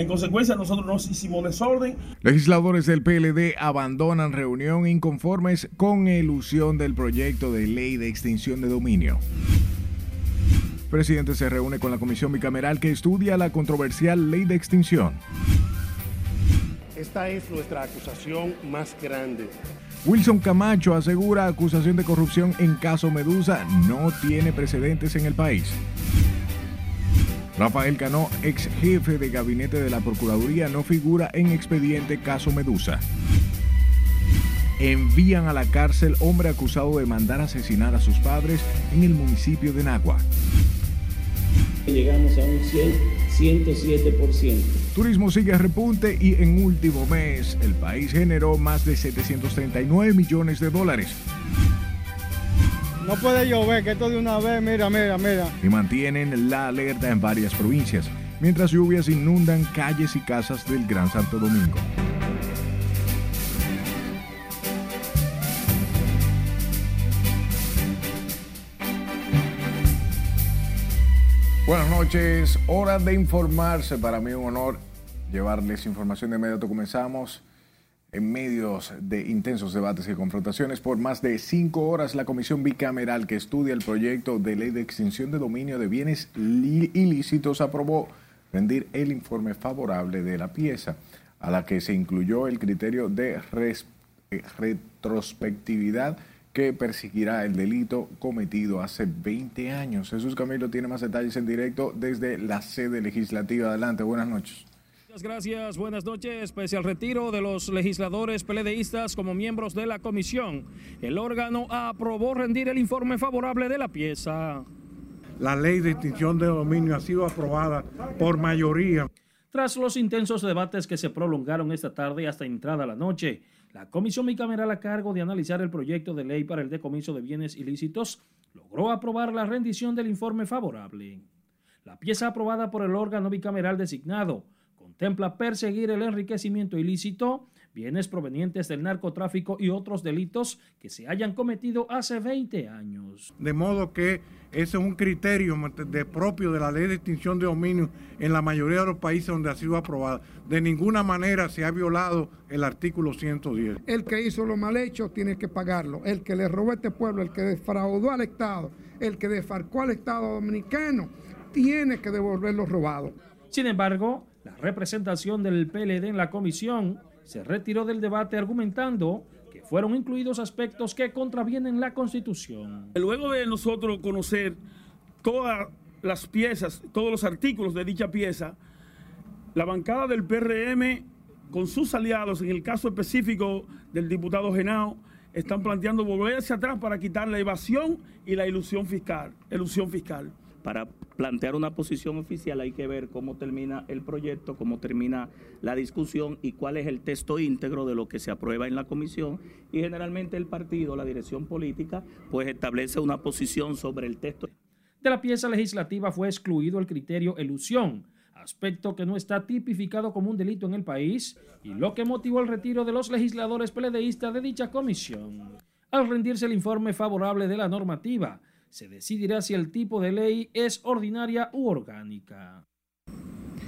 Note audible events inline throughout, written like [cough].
En consecuencia, nosotros nos hicimos desorden. Legisladores del PLD abandonan reunión inconformes con elusión del proyecto de ley de extinción de dominio. El presidente se reúne con la comisión bicameral que estudia la controversial ley de extinción. Esta es nuestra acusación más grande. Wilson Camacho asegura acusación de corrupción en caso Medusa no tiene precedentes en el país. Rafael Cano, ex jefe de gabinete de la Procuraduría, no figura en expediente caso Medusa. Envían a la cárcel hombre acusado de mandar asesinar a sus padres en el municipio de Nagua. Llegamos a un 107%. Turismo sigue a repunte y en último mes el país generó más de 739 millones de dólares. No puede llover, que esto de una vez, mira, mira, mira. Y mantienen la alerta en varias provincias, mientras lluvias inundan calles y casas del Gran Santo Domingo. Buenas noches, hora de informarse. Para mí un honor llevarles información de inmediato. Comenzamos en medios de intensos debates y confrontaciones por más de cinco horas. La comisión bicameral que estudia el proyecto de ley de extinción de dominio de bienes ilícitos aprobó rendir el informe favorable de la pieza, a la que se incluyó el criterio de retrospectividad que perseguirá el delito cometido hace 20 años. Jesús Camilo tiene más detalles en directo desde la sede legislativa. Adelante, buenas noches. Muchas gracias, buenas noches. Pese al retiro de los legisladores peledeístas como miembros de la comisión, el órgano aprobó rendir el informe favorable de la pieza. La ley de extinción de dominio ha sido aprobada por mayoría. Tras los intensos debates que se prolongaron esta tarde hasta entrada la noche, la comisión bicameral a cargo de analizar el proyecto de ley para el decomiso de bienes ilícitos logró aprobar la rendición del informe favorable. La pieza aprobada por el órgano bicameral designado contempla perseguir el enriquecimiento ilícito, bienes provenientes del narcotráfico y otros delitos que se hayan cometido hace 20 años. De modo que ese es un criterio de propio de la ley de extinción de dominio en la mayoría de los países donde ha sido aprobada. De ninguna manera se ha violado el artículo 110. El que hizo lo mal hecho tiene que pagarlo. El que le robó a este pueblo, el que defraudó al Estado, el que desfarcó al Estado dominicano, tiene que devolver lo robado. Sin embargo, la representación del PLD en la comisión se retiró del debate argumentando que fueron incluidos aspectos que contravienen la Constitución. Luego de nosotros conocer todas las piezas, todos los artículos de dicha pieza, la bancada del PRM con sus aliados, en el caso específico del diputado Genao, están planteando volver hacia atrás para quitar la evasión y la ilusión fiscal, ilusión fiscal para plantear una posición oficial hay que ver cómo termina el proyecto, cómo termina la discusión y cuál es el texto íntegro de lo que se aprueba en la comisión. Y generalmente el partido, la dirección política, pues establece una posición sobre el texto. De la pieza legislativa fue excluido el criterio elusión, aspecto que no está tipificado como un delito en el país y lo que motivó el retiro de los legisladores peledeístas de dicha comisión. Al rendirse el informe favorable de la normativa, se decidirá si el tipo de ley es ordinaria u orgánica.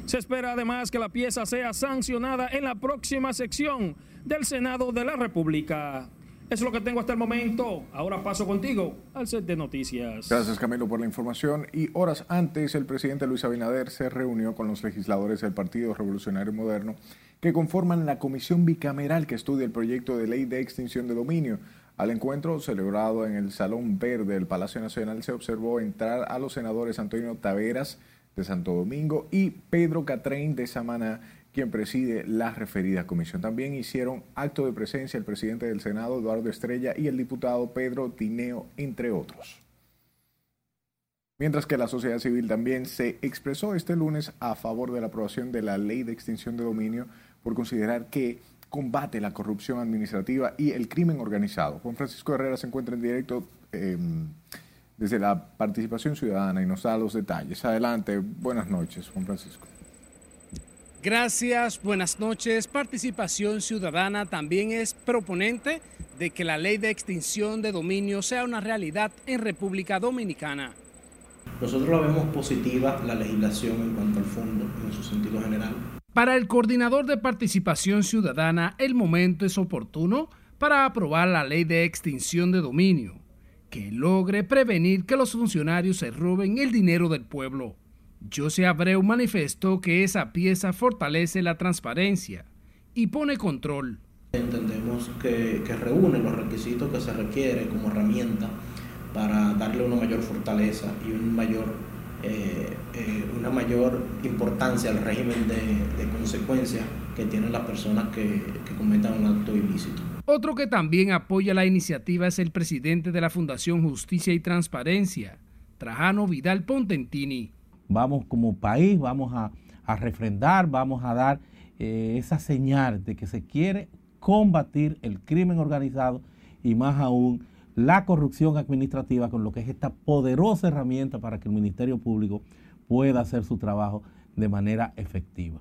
Se espera además que la pieza sea sancionada en la próxima sección del Senado de la República. Es lo que tengo hasta el momento. Ahora paso contigo al set de noticias. Gracias Camilo por la información. Y horas antes, el presidente Luis Abinader se reunió con los legisladores del Partido Revolucionario Moderno que conforman la comisión bicameral que estudia el proyecto de ley de extinción de dominio. Al encuentro celebrado en el Salón Verde del Palacio Nacional se observó entrar a los senadores Antonio Taveras de Santo Domingo y Pedro Catrén de Samaná, quien preside la referida comisión. También hicieron acto de presencia el presidente del Senado, Eduardo Estrella, y el diputado Pedro Tineo, entre otros. Mientras que la sociedad civil también se expresó este lunes a favor de la aprobación de la ley de extinción de dominio por considerar que combate la corrupción administrativa y el crimen organizado. Juan Francisco Herrera se encuentra en directo em, desde la participación ciudadana y nos da los detalles. Adelante, buenas noches, Juan Francisco. Gracias, buenas noches. Participación Ciudadana también es proponente de que la ley de extinción de dominio sea una realidad en República Dominicana. Nosotros la vemos positiva, la legislación en cuanto al fondo, en su sentido general Para el coordinador de participación ciudadana, el momento es oportuno para aprobar la ley de extinción de dominio, que logre prevenir que los funcionarios se roben el dinero del pueblo. José Abreu manifestó que esa pieza fortalece la transparencia y pone control. Entendemos que, reúne los requisitos que se requiere como herramienta para darle una mayor fortaleza y un mayor, eh, eh, una mayor importancia al régimen de, consecuencias que tienen las personas que, que cometan un acto ilícito. Otro que también apoya la iniciativa es el presidente de la Fundación Justicia y Transparencia, Trajano Vidal Pontentini vamos como país, vamos a, refrendar, vamos a dar eh, esa señal de que se quiere combatir el crimen organizado y más aún la corrupción administrativa con lo que es esta poderosa herramienta para que el Ministerio Público pueda hacer su trabajo de manera efectiva.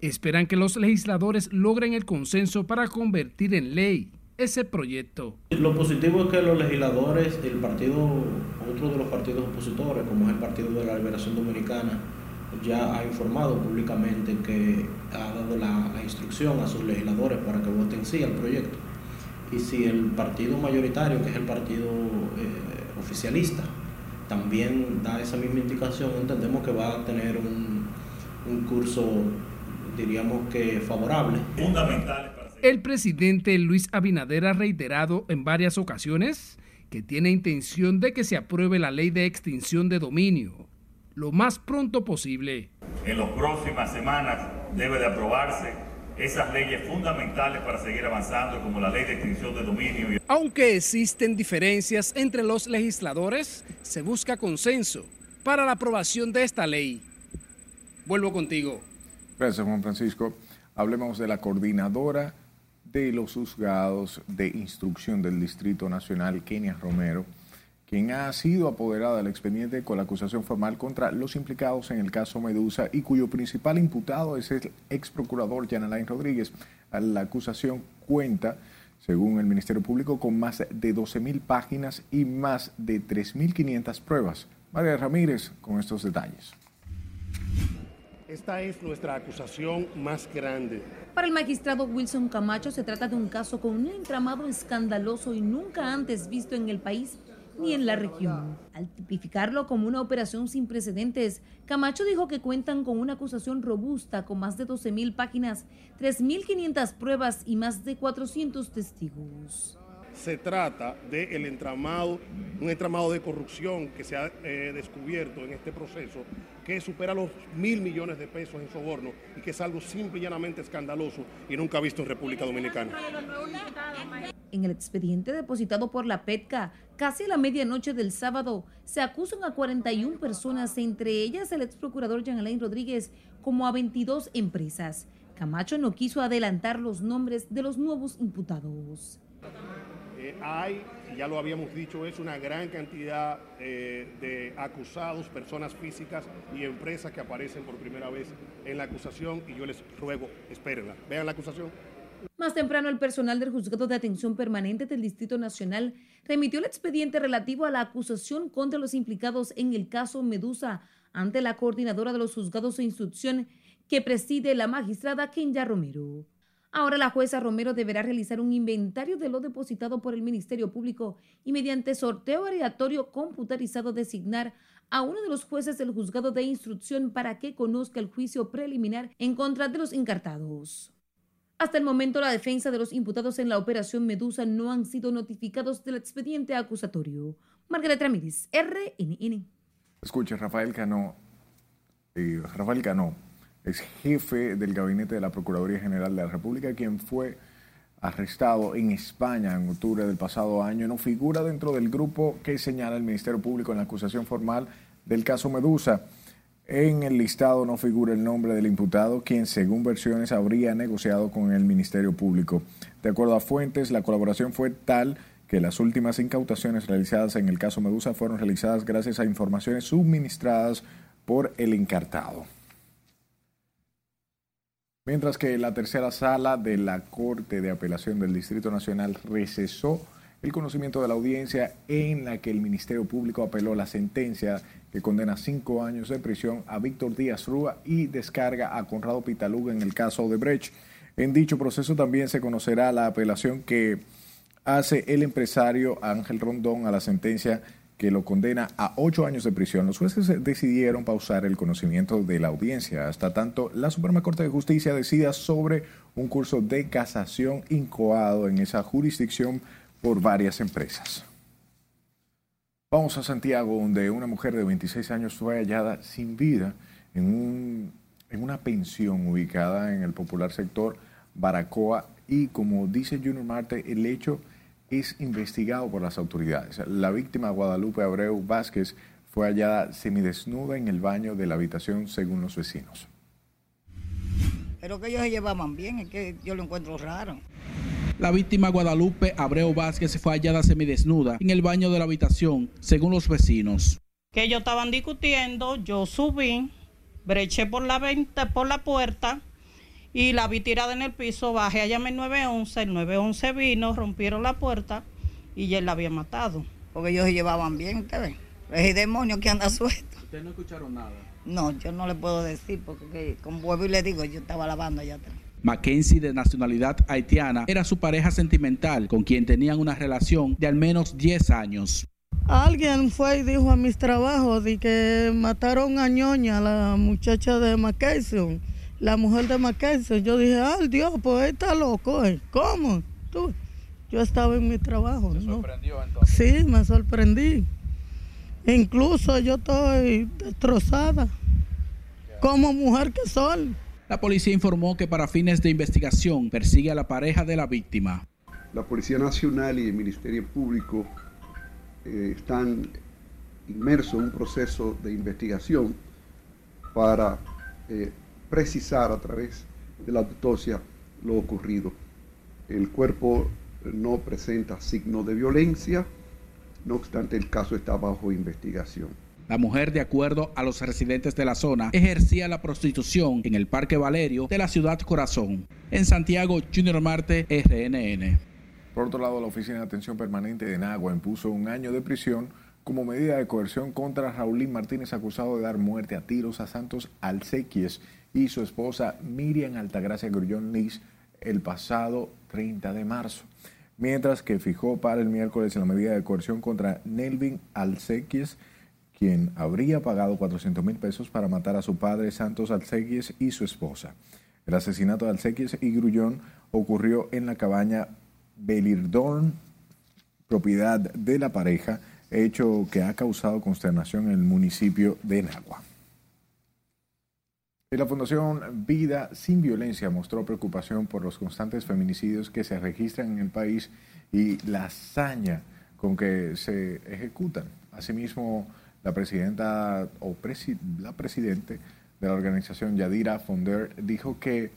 Esperan que los legisladores logren el consenso para convertir en ley ese proyecto. Lo positivo es que los legisladores, el partido, otro de los partidos opositores, como es el Partido de la Liberación Dominicana, ya ha informado públicamente que ha dado la, instrucción a sus legisladores para que voten sí al proyecto. Y si el partido mayoritario, que es el partido eh, oficialista, también da esa misma indicación, entendemos que va a tener un, un curso, diríamos que favorable. Fundamental el presidente Luis Abinader ha reiterado en varias ocasiones que tiene intención de que se apruebe la ley de extinción de dominio lo más pronto posible. En las próximas semanas debe de aprobarse esas leyes fundamentales para seguir avanzando como la ley de extinción de dominio. Aunque existen diferencias entre los legisladores, se busca consenso para la aprobación de esta ley. Vuelvo contigo. Gracias, Juan Francisco. Hablemos de la coordinadora de los juzgados de instrucción del Distrito Nacional, Kenia Romero, quien ha sido apoderada del expediente con la acusación formal contra los implicados en el caso Medusa y cuyo principal imputado es el ex procurador Jan Alain Rodríguez. La acusación cuenta, según el Ministerio Público, con más de 12.000 páginas y más de 3.500 pruebas. María Ramírez con estos detalles. Esta es nuestra acusación más grande. Para el magistrado Wilson Camacho se trata de un caso con un entramado escandaloso y nunca antes visto en el país ni en la región. Al tipificarlo como una operación sin precedentes, Camacho dijo que cuentan con una acusación robusta con más de 12.000 páginas, 3.500 pruebas y más de 400 testigos se trata del entramado, un entramado de corrupción que se ha eh, descubierto en este proceso, que supera los mil millones de pesos en soborno y que es algo simple y llanamente escandaloso y nunca visto en República Dominicana. En el expediente depositado por la PETCA, casi a la medianoche del sábado, se acusan a 41 personas, entre ellas el ex procurador Jean Alain Rodríguez, como a 22 empresas. Camacho no quiso adelantar los nombres de los nuevos imputados. Hay, ya lo habíamos dicho, es una gran cantidad eh, de acusados, personas físicas y empresas que aparecen por primera vez en la acusación y yo les ruego, espérenla, vean la acusación. Más temprano, el personal del Juzgado de Atención Permanente del Distrito Nacional remitió el expediente relativo a la acusación contra los implicados en el caso Medusa ante la coordinadora de los juzgados de instrucción que preside la magistrada Kenya Romero. Ahora la jueza Romero deberá realizar un inventario de lo depositado por el Ministerio Público y mediante sorteo aleatorio computarizado designar a uno de los jueces del juzgado de instrucción para que conozca el juicio preliminar en contra de los encartados. Hasta el momento, la defensa de los imputados en la operación Medusa no han sido notificados del expediente acusatorio. Margarita Ramírez, RNN. Escuche, Rafael Cano. Eh, Rafael Cano es jefe del gabinete de la Procuraduría General de la República, quien fue arrestado en España en octubre del pasado año, no figura dentro del grupo que señala el Ministerio Público en la acusación formal del caso Medusa. En el listado no figura el nombre del imputado, quien según versiones habría negociado con el Ministerio Público. De acuerdo a fuentes, la colaboración fue tal que las últimas incautaciones realizadas en el caso Medusa fueron realizadas gracias a informaciones suministradas por el encartado. Mientras que la tercera sala de la Corte de Apelación del Distrito Nacional recesó el conocimiento de la audiencia en la que el Ministerio Público apeló la sentencia que condena cinco años de prisión a Víctor Díaz Rúa y descarga a Conrado Pitaluga en el caso de Brecht. En dicho proceso también se conocerá la apelación que hace el empresario Ángel Rondón a la sentencia que lo condena a ocho años de prisión. Los jueces decidieron pausar el conocimiento de la audiencia hasta tanto la Suprema Corte de Justicia decida sobre un curso de casación incoado en esa jurisdicción por varias empresas. Vamos a Santiago, donde una mujer de 26 años fue hallada sin vida en, un, en una pensión ubicada en el popular sector Baracoa y como dice Junior Marte, el hecho es investigado por las autoridades. La víctima Guadalupe Abreu Vázquez fue hallada semidesnuda en el baño de la habitación según los vecinos. Pero que ellos se llevaban bien, es que yo lo encuentro raro. La víctima Guadalupe Abreu Vázquez fue hallada semidesnuda en el baño de la habitación, según los vecinos. Que ellos estaban discutiendo, yo subí, breché por la, venta, por la puerta y la vi tirada en el piso, bajé a llamar el 911, el 911 vino, rompieron la puerta y él la había matado. Porque ellos se llevaban bien, usted ve. Es el demonio que anda suelto. ¿Ustedes no escucharon nada? No, yo no le puedo decir porque como vuelvo y le digo, yo estaba lavando allá atrás. Mackenzie, de nacionalidad haitiana, era su pareja sentimental, con quien tenían una relación de al menos 10 años. Alguien fue y dijo a mis trabajos de que mataron a ñoña, la muchacha de Mackenzie, la mujer de Mackenzie. Yo dije, ay Dios, pues él está loco. ¿eh? ¿Cómo? ¿Tú? Yo estaba en mi trabajo. ¿Te sorprendió entonces? Sí, me sorprendí. Incluso yo estoy destrozada como mujer que soy. La policía informó que para fines de investigación persigue a la pareja de la víctima. La Policía Nacional y el Ministerio Público eh, están inmersos en un proceso de investigación para eh, precisar a través de la autopsia lo ocurrido. El cuerpo no presenta signos de violencia, no obstante el caso está bajo investigación. La mujer, de acuerdo a los residentes de la zona, ejercía la prostitución en el Parque Valerio de la ciudad Corazón. En Santiago, Junior Marte, RNN. Por otro lado, la Oficina de Atención Permanente de Nagua impuso un año de prisión como medida de coerción contra Raulín Martínez, acusado de dar muerte a tiros a Santos Alcequies y su esposa Miriam Altagracia Grullón Liz el pasado 30 de marzo. Mientras que fijó para el miércoles la medida de coerción contra Nelvin Alcequies, quien habría pagado 400 mil pesos para matar a su padre Santos Alcequies y su esposa. El asesinato de Alcequies y Grullón ocurrió en la cabaña Belirdorn, propiedad de la pareja, hecho que ha causado consternación en el municipio de Nagua. La Fundación Vida sin Violencia mostró preocupación por los constantes feminicidios que se registran en el país y la hazaña con que se ejecutan. Asimismo, la presidenta o la presidente de la organización Yadira Fonder dijo que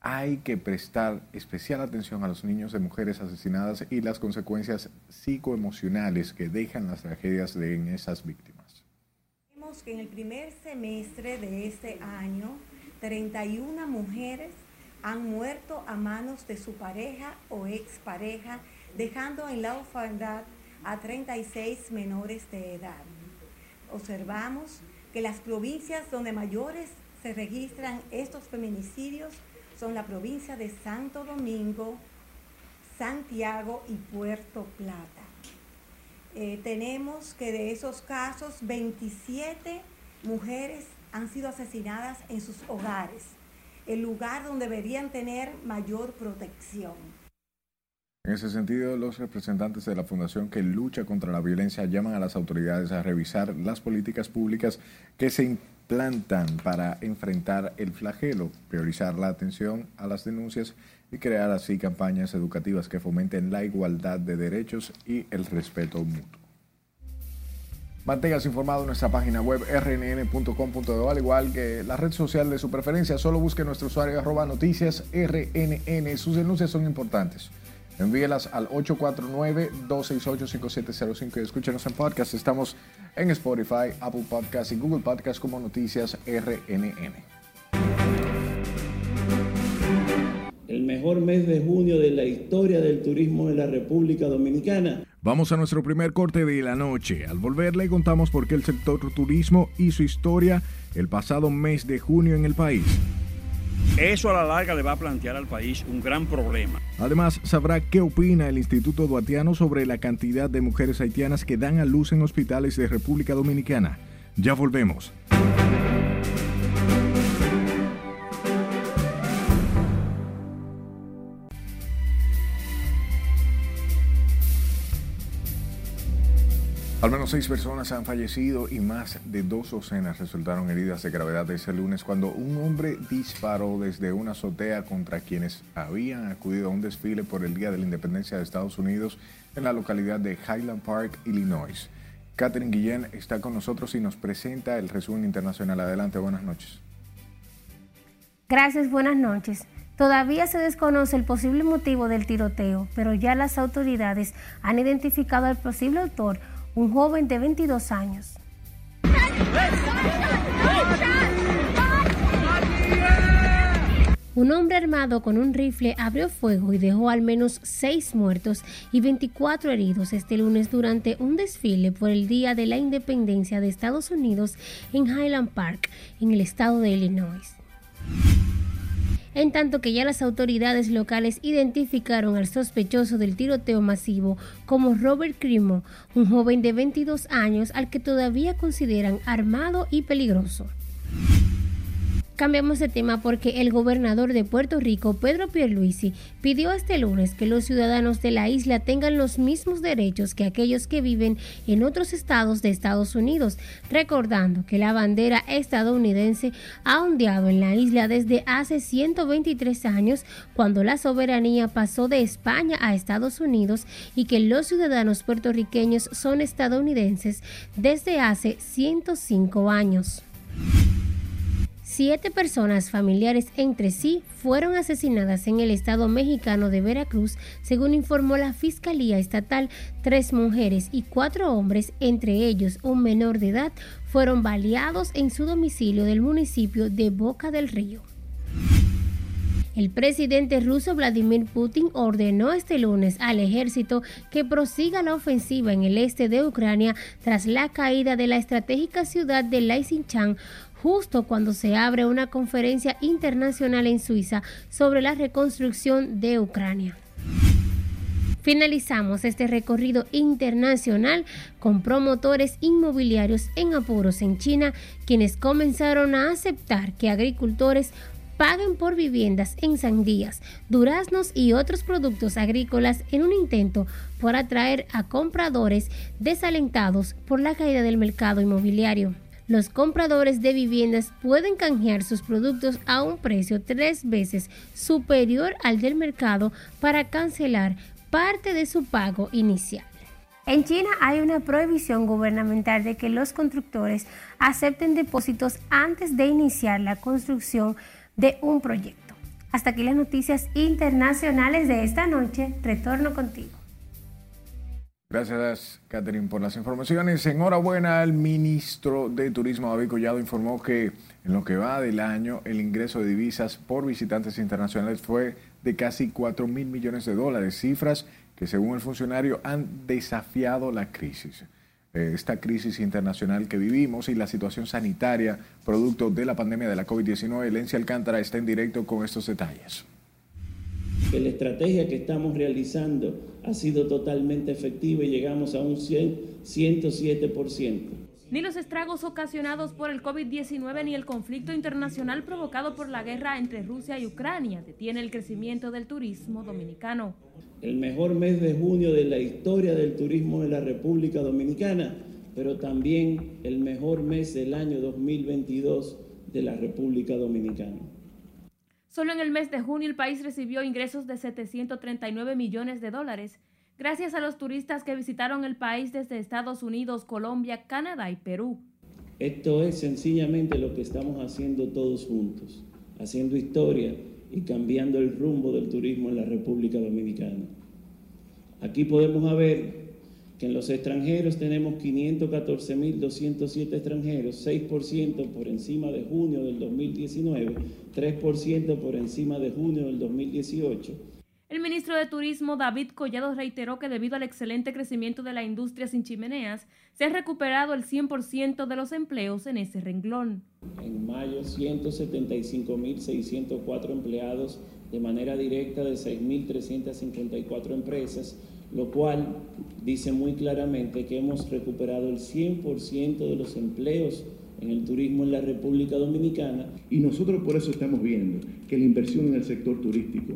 hay que prestar especial atención a los niños de mujeres asesinadas y las consecuencias psicoemocionales que dejan las tragedias de en esas víctimas que en el primer semestre de este año, 31 mujeres han muerto a manos de su pareja o expareja, dejando en la orfandad a 36 menores de edad. Observamos que las provincias donde mayores se registran estos feminicidios son la provincia de Santo Domingo, Santiago y Puerto Plata. Eh, tenemos que de esos casos 27 mujeres han sido asesinadas en sus hogares, el lugar donde deberían tener mayor protección. En ese sentido, los representantes de la Fundación que lucha contra la violencia llaman a las autoridades a revisar las políticas públicas que se implantan para enfrentar el flagelo, priorizar la atención a las denuncias y crear así campañas educativas que fomenten la igualdad de derechos y el respeto mutuo. Manténgase informado en nuestra página web rnn.com.do, al igual que la red social de su preferencia. Solo busque nuestro usuario arroba noticias rnn. Sus denuncias son importantes. Envíelas al 849-268-5705 y escúchenos en podcast. Estamos en Spotify, Apple Podcast y Google Podcast como Noticias RNN mejor mes de junio de la historia del turismo en la República Dominicana. Vamos a nuestro primer corte de la noche. Al volver le contamos por qué el sector turismo hizo historia el pasado mes de junio en el país. Eso a la larga le va a plantear al país un gran problema. Además, sabrá qué opina el Instituto Duatiano sobre la cantidad de mujeres haitianas que dan a luz en hospitales de República Dominicana. Ya volvemos. Al menos seis personas han fallecido y más de dos docenas resultaron heridas de gravedad ese lunes cuando un hombre disparó desde una azotea contra quienes habían acudido a un desfile por el Día de la Independencia de Estados Unidos en la localidad de Highland Park, Illinois. Catherine Guillén está con nosotros y nos presenta el resumen internacional. Adelante, buenas noches. Gracias, buenas noches. Todavía se desconoce el posible motivo del tiroteo, pero ya las autoridades han identificado al posible autor un joven de 22 años. Un hombre armado con un rifle abrió fuego y dejó al menos seis muertos y 24 heridos este lunes durante un desfile por el Día de la Independencia de Estados Unidos en Highland Park, en el estado de Illinois en tanto que ya las autoridades locales identificaron al sospechoso del tiroteo masivo como Robert Crimo, un joven de 22 años al que todavía consideran armado y peligroso. Cambiamos de tema porque el gobernador de Puerto Rico, Pedro Pierluisi, pidió este lunes que los ciudadanos de la isla tengan los mismos derechos que aquellos que viven en otros estados de Estados Unidos, recordando que la bandera estadounidense ha ondeado en la isla desde hace 123 años, cuando la soberanía pasó de España a Estados Unidos y que los ciudadanos puertorriqueños son estadounidenses desde hace 105 años. Siete personas familiares entre sí fueron asesinadas en el estado mexicano de Veracruz, según informó la Fiscalía Estatal. Tres mujeres y cuatro hombres, entre ellos un menor de edad, fueron baleados en su domicilio del municipio de Boca del Río. El presidente ruso Vladimir Putin ordenó este lunes al ejército que prosiga la ofensiva en el este de Ucrania tras la caída de la estratégica ciudad de Lysychansk justo cuando se abre una conferencia internacional en Suiza sobre la reconstrucción de Ucrania. Finalizamos este recorrido internacional con promotores inmobiliarios en apuros en China, quienes comenzaron a aceptar que agricultores paguen por viviendas en sandías, duraznos y otros productos agrícolas en un intento por atraer a compradores desalentados por la caída del mercado inmobiliario los compradores de viviendas pueden canjear sus productos a un precio tres veces superior al del mercado para cancelar parte de su pago inicial. En China hay una prohibición gubernamental de que los constructores acepten depósitos antes de iniciar la construcción de un proyecto. Hasta aquí las noticias internacionales de esta noche. Retorno contigo. Gracias, Catherine, por las informaciones. Enhorabuena al ministro de Turismo, David Collado, informó que en lo que va del año, el ingreso de divisas por visitantes internacionales fue de casi 4 mil millones de dólares, cifras que según el funcionario han desafiado la crisis. Eh, esta crisis internacional que vivimos y la situación sanitaria producto de la pandemia de la COVID-19, Elencia Alcántara está en directo con estos detalles la estrategia que estamos realizando ha sido totalmente efectiva y llegamos a un 107%. Ni los estragos ocasionados por el COVID-19 ni el conflicto internacional provocado por la guerra entre Rusia y Ucrania detiene el crecimiento del turismo dominicano. El mejor mes de junio de la historia del turismo de la República Dominicana, pero también el mejor mes del año 2022 de la República Dominicana. Solo en el mes de junio el país recibió ingresos de 739 millones de dólares, gracias a los turistas que visitaron el país desde Estados Unidos, Colombia, Canadá y Perú. Esto es sencillamente lo que estamos haciendo todos juntos, haciendo historia y cambiando el rumbo del turismo en la República Dominicana. Aquí podemos ver que en los extranjeros tenemos 514.207 extranjeros, 6% por encima de junio del 2019, 3% por encima de junio del 2018. El ministro de Turismo David Collado reiteró que debido al excelente crecimiento de la industria sin chimeneas, se ha recuperado el 100% de los empleos en ese renglón. En mayo, 175.604 empleados de manera directa de 6.354 empresas, lo cual dice muy claramente que hemos recuperado el 100% de los empleos en el turismo en la República Dominicana. Y nosotros por eso estamos viendo que la inversión en el sector turístico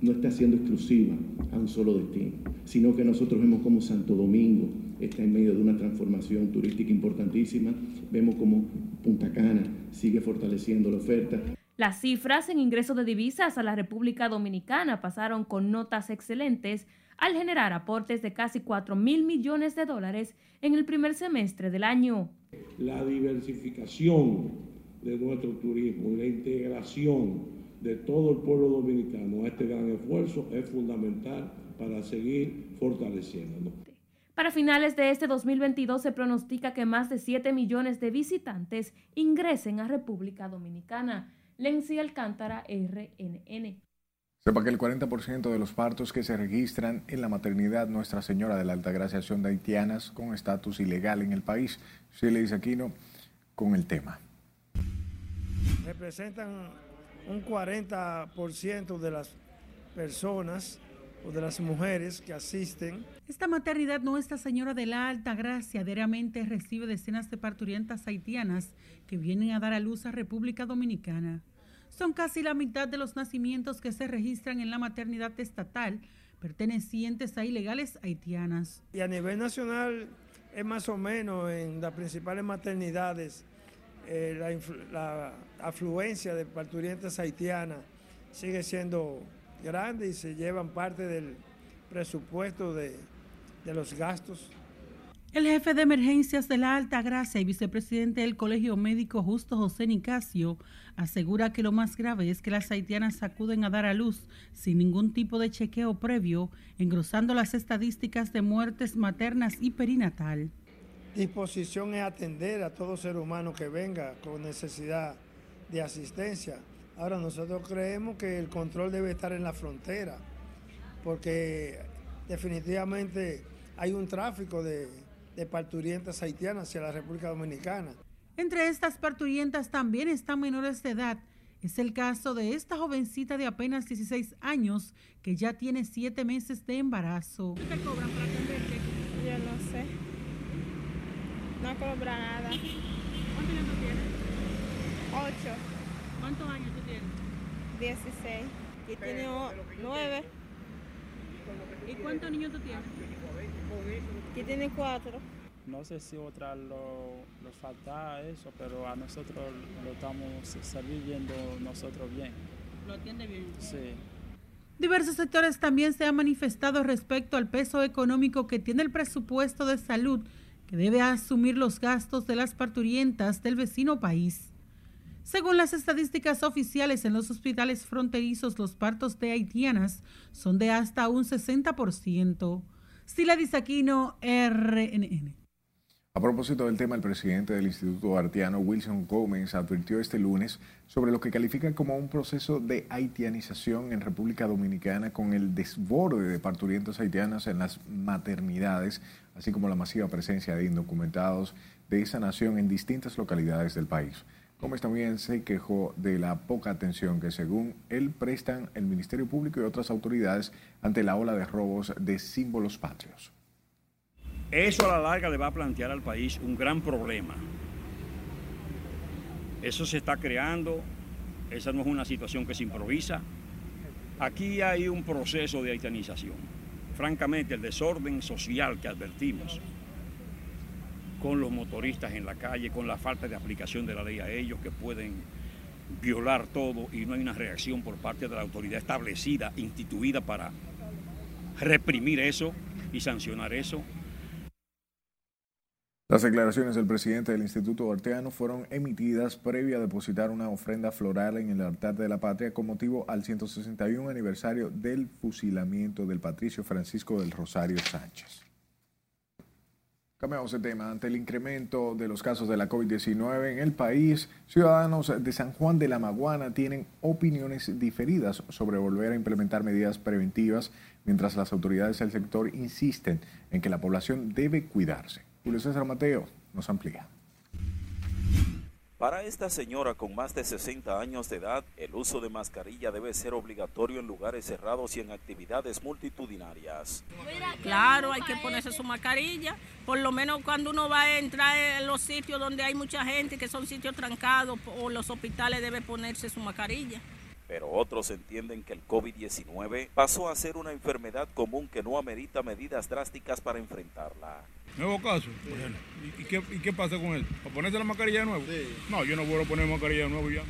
no está siendo exclusiva a un solo destino, sino que nosotros vemos como Santo Domingo está en medio de una transformación turística importantísima, vemos como Punta Cana sigue fortaleciendo la oferta. Las cifras en ingresos de divisas a la República Dominicana pasaron con notas excelentes al generar aportes de casi 4 mil millones de dólares en el primer semestre del año. La diversificación de nuestro turismo y la integración de todo el pueblo dominicano a este gran esfuerzo es fundamental para seguir fortaleciéndonos. Para finales de este 2022 se pronostica que más de 7 millones de visitantes ingresen a República Dominicana. Lenzi Alcántara, RNN. Sepa que el 40% de los partos que se registran en la maternidad Nuestra Señora de la Altagracia son de haitianas con estatus ilegal en el país. dice Aquino con el tema. Representan un 40% de las personas o de las mujeres que asisten. Esta maternidad Nuestra Señora de la Alta Gracia diariamente recibe decenas de parturientas haitianas que vienen a dar a luz a República Dominicana. Son casi la mitad de los nacimientos que se registran en la maternidad estatal pertenecientes a ilegales haitianas. Y a nivel nacional es más o menos en las principales maternidades eh, la, afluencia de parturientas haitianas sigue siendo grande y se llevan parte del presupuesto de los gastos. El jefe de emergencias de la Alta Gracia y vicepresidente del Colegio Médico Justo José Nicasio asegura que lo más grave es que las haitianas acuden a dar a luz sin ningún tipo de chequeo previo, engrosando las estadísticas de muertes maternas y perinatal disposición es atender a todo ser humano que venga con necesidad de asistencia. Ahora nosotros creemos que el control debe estar en la frontera, porque definitivamente hay un tráfico de, de parturientas haitianas hacia la República Dominicana. Entre estas parturientas también están menores de edad. Es el caso de esta jovencita de apenas 16 años que ya tiene 7 meses de embarazo. ¿Qué te cobran para atenderte? Yo no sé. No cobra nada. ¿Cuántos años tú tienes? Ocho. ¿Cuántos años tú tienes? Dieciséis. Y tiene nueve. ¿Y cuántos niños tú tienes? Aquí tiene cuatro. No sé si otra lo, lo falta eso, pero a nosotros lo estamos viviendo nosotros bien. ¿Lo atiende bien? Sí. Diversos sectores también se han manifestado respecto al peso económico que tiene el presupuesto de salud que debe asumir los gastos de las parturientas del vecino país. Según las estadísticas oficiales en los hospitales fronterizos, los partos de haitianas son de hasta un 60%. Sila Disaquino, RNN. A propósito del tema, el presidente del Instituto Artiano, Wilson Gómez, advirtió este lunes sobre lo que califica como un proceso de haitianización en República Dominicana con el desborde de parturientas haitianas en las maternidades, así como la masiva presencia de indocumentados de esa nación en distintas localidades del país. Gómez también se quejó de la poca atención que según él prestan el Ministerio Público y otras autoridades ante la ola de robos de símbolos patrios. Eso a la larga le va a plantear al país un gran problema. Eso se está creando, esa no es una situación que se improvisa. Aquí hay un proceso de haitianización francamente el desorden social que advertimos con los motoristas en la calle, con la falta de aplicación de la ley a ellos que pueden violar todo y no hay una reacción por parte de la autoridad establecida, instituida para reprimir eso y sancionar eso. Las declaraciones del presidente del Instituto Arteano fueron emitidas previa a depositar una ofrenda floral en el altar de la patria con motivo al 161 aniversario del fusilamiento del patricio Francisco del Rosario Sánchez. Cambiamos de tema. Ante el incremento de los casos de la COVID-19 en el país, ciudadanos de San Juan de la Maguana tienen opiniones diferidas sobre volver a implementar medidas preventivas, mientras las autoridades del sector insisten en que la población debe cuidarse. Julio César Mateo nos amplía. Para esta señora con más de 60 años de edad, el uso de mascarilla debe ser obligatorio en lugares cerrados y en actividades multitudinarias. Claro, hay que ponerse su mascarilla, por lo menos cuando uno va a entrar en los sitios donde hay mucha gente, que son sitios trancados o los hospitales, debe ponerse su mascarilla pero otros entienden que el COVID-19 pasó a ser una enfermedad común que no amerita medidas drásticas para enfrentarla. Nuevo caso. ¿Y, qué, ¿Y, qué, pasa con él? ¿Para ponerse la mascarilla de nuevo? No, yo no vuelvo a poner mascarilla de nuevo ya.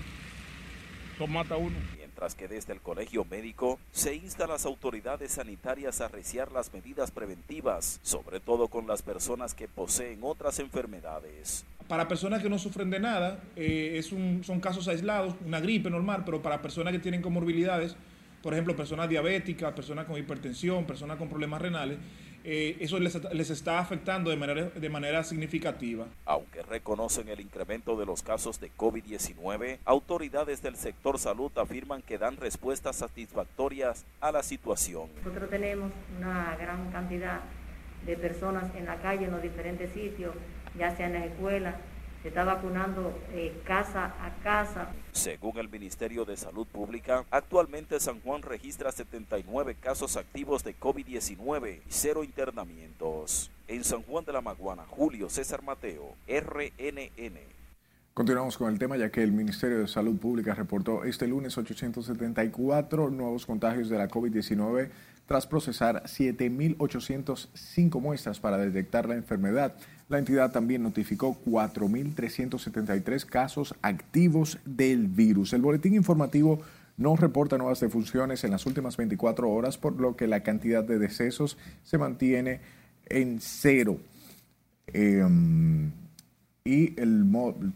Eso mata a uno. Mientras que desde el colegio médico se insta a las autoridades sanitarias a reciar las medidas preventivas, sobre todo con las personas que poseen otras enfermedades. Para personas que no sufren de nada, eh, es un, son casos aislados, una gripe normal, pero para personas que tienen comorbilidades, por ejemplo, personas diabéticas, personas con hipertensión, personas con problemas renales, eh, eso les, está afectando de manera, de manera significativa. Aunque reconocen el incremento de los casos de COVID-19, autoridades del sector salud afirman que dan respuestas satisfactorias a la situación. Nosotros tenemos una gran cantidad de personas en la calle, en los diferentes sitios, ya sea en las escuelas, se está vacunando eh, casa a casa. Según el Ministerio de Salud Pública, actualmente San Juan registra 79 casos activos de COVID-19 y cero internamientos. En San Juan de la Maguana, Julio César Mateo, RNN. Continuamos con el tema ya que el Ministerio de Salud Pública reportó este lunes 874 nuevos contagios de la COVID-19 tras procesar 7.805 muestras para detectar la enfermedad. La entidad también notificó 4.373 casos activos del virus. El boletín informativo no reporta nuevas defunciones en las últimas 24 horas, por lo que la cantidad de decesos se mantiene en cero. Em, y el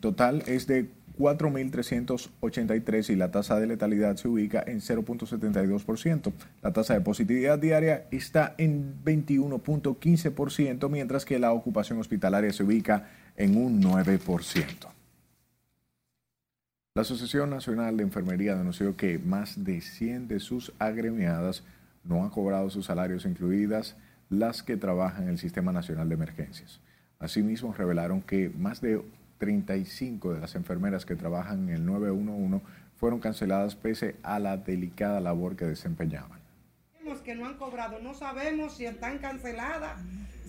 total es de 4.383 y la tasa de letalidad se ubica en 0.72%. La tasa de positividad diaria está en 21.15%, mientras que la ocupación hospitalaria se ubica en un 9%. La Asociación Nacional de Enfermería denunció que más de 100 de sus agremiadas no han cobrado sus salarios, incluidas las que trabajan en el Sistema Nacional de Emergencias. Asimismo, revelaron que más de 35 de las enfermeras que trabajan en el 911 fueron canceladas pese a la delicada labor que desempeñaban. que no han cobrado, no sabemos si están canceladas,